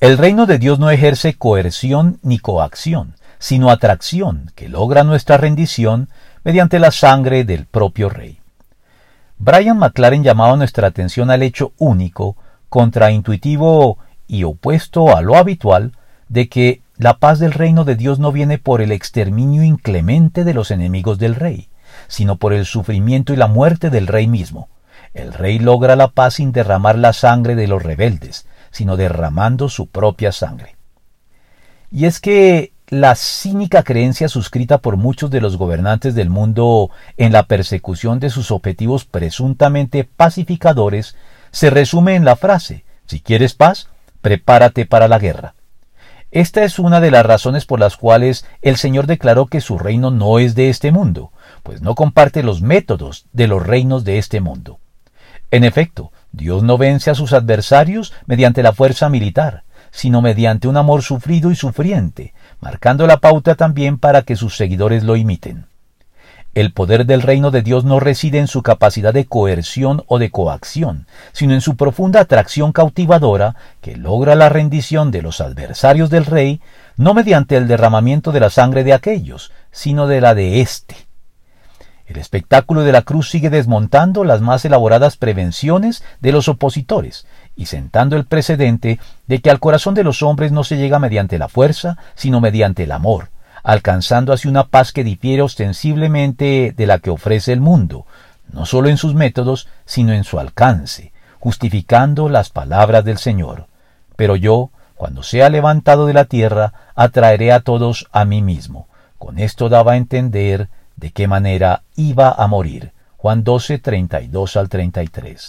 El reino de Dios no ejerce coerción ni coacción, sino atracción que logra nuestra rendición mediante la sangre del propio rey. Brian McLaren llamaba nuestra atención al hecho único, contraintuitivo y opuesto a lo habitual, de que la paz del reino de Dios no viene por el exterminio inclemente de los enemigos del rey, sino por el sufrimiento y la muerte del rey mismo. El rey logra la paz sin derramar la sangre de los rebeldes, sino derramando su propia sangre. Y es que la cínica creencia suscrita por muchos de los gobernantes del mundo en la persecución de sus objetivos presuntamente pacificadores se resume en la frase si quieres paz, prepárate para la guerra. Esta es una de las razones por las cuales el Señor declaró que su reino no es de este mundo, pues no comparte los métodos de los reinos de este mundo. En efecto, Dios no vence a sus adversarios mediante la fuerza militar, sino mediante un amor sufrido y sufriente, marcando la pauta también para que sus seguidores lo imiten. El poder del reino de Dios no reside en su capacidad de coerción o de coacción, sino en su profunda atracción cautivadora que logra la rendición de los adversarios del rey, no mediante el derramamiento de la sangre de aquellos, sino de la de éste. El espectáculo de la cruz sigue desmontando las más elaboradas prevenciones de los opositores y sentando el precedente de que al corazón de los hombres no se llega mediante la fuerza, sino mediante el amor, alcanzando así una paz que difiere ostensiblemente de la que ofrece el mundo, no sólo en sus métodos, sino en su alcance, justificando las palabras del Señor. Pero yo, cuando sea levantado de la tierra, atraeré a todos a mí mismo. Con esto daba a entender de qué manera iba a morir. Juan 12, 32 al 33.